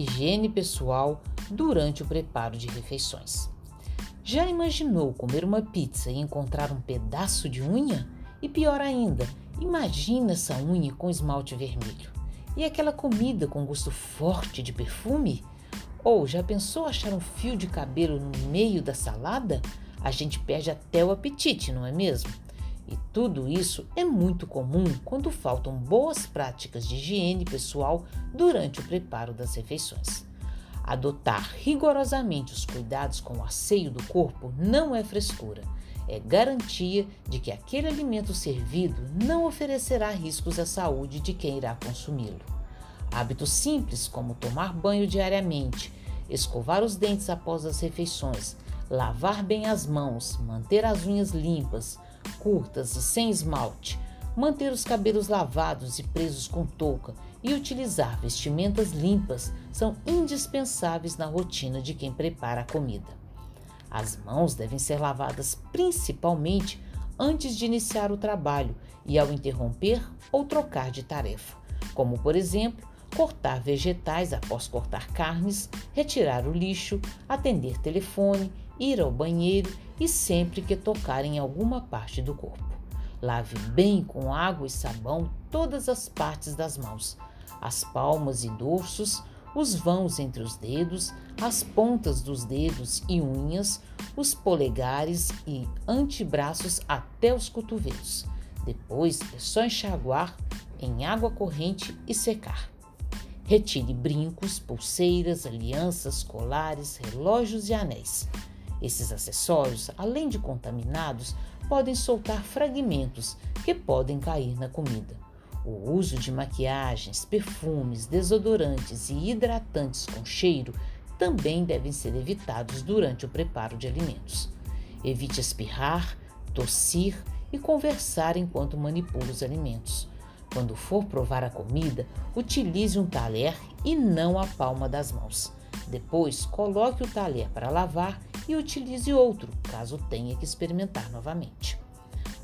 higiene pessoal durante o preparo de refeições. Já imaginou comer uma pizza e encontrar um pedaço de unha? E pior ainda, imagina essa unha com esmalte vermelho. E aquela comida com gosto forte de perfume? Ou já pensou achar um fio de cabelo no meio da salada? A gente perde até o apetite, não é mesmo? E tudo isso é muito comum quando faltam boas práticas de higiene pessoal durante o preparo das refeições. Adotar rigorosamente os cuidados com o asseio do corpo não é frescura, é garantia de que aquele alimento servido não oferecerá riscos à saúde de quem irá consumi-lo. Hábitos simples como tomar banho diariamente, escovar os dentes após as refeições, lavar bem as mãos, manter as unhas limpas, curtas e sem esmalte, manter os cabelos lavados e presos com touca e utilizar vestimentas limpas são indispensáveis na rotina de quem prepara a comida. As mãos devem ser lavadas principalmente antes de iniciar o trabalho e ao interromper ou trocar de tarefa, como por exemplo, cortar vegetais após cortar carnes, retirar o lixo, atender telefone, ir ao banheiro e sempre que tocar em alguma parte do corpo. Lave bem com água e sabão todas as partes das mãos, as palmas e dorsos, os vãos entre os dedos, as pontas dos dedos e unhas, os polegares e antebraços até os cotovelos. Depois é só enxaguar em água corrente e secar. Retire brincos, pulseiras, alianças, colares, relógios e anéis. Esses acessórios, além de contaminados, podem soltar fragmentos que podem cair na comida. O uso de maquiagens, perfumes, desodorantes e hidratantes com cheiro também devem ser evitados durante o preparo de alimentos. Evite espirrar, tossir e conversar enquanto manipula os alimentos. Quando for provar a comida, utilize um talher e não a palma das mãos. Depois, coloque o talher para lavar e utilize outro, caso tenha que experimentar novamente.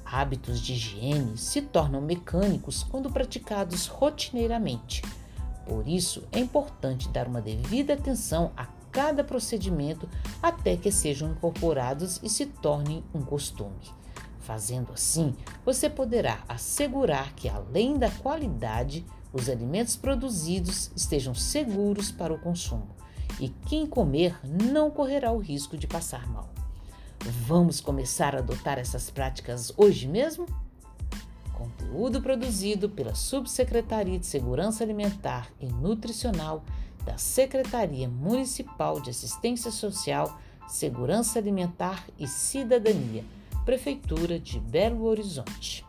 Hábitos de higiene se tornam mecânicos quando praticados rotineiramente. Por isso, é importante dar uma devida atenção a cada procedimento até que sejam incorporados e se tornem um costume. Fazendo assim, você poderá assegurar que, além da qualidade, os alimentos produzidos estejam seguros para o consumo e quem comer não correrá o risco de passar mal. Vamos começar a adotar essas práticas hoje mesmo? Conteúdo produzido pela Subsecretaria de Segurança Alimentar e Nutricional da Secretaria Municipal de Assistência Social, Segurança Alimentar e Cidadania, Prefeitura de Belo Horizonte.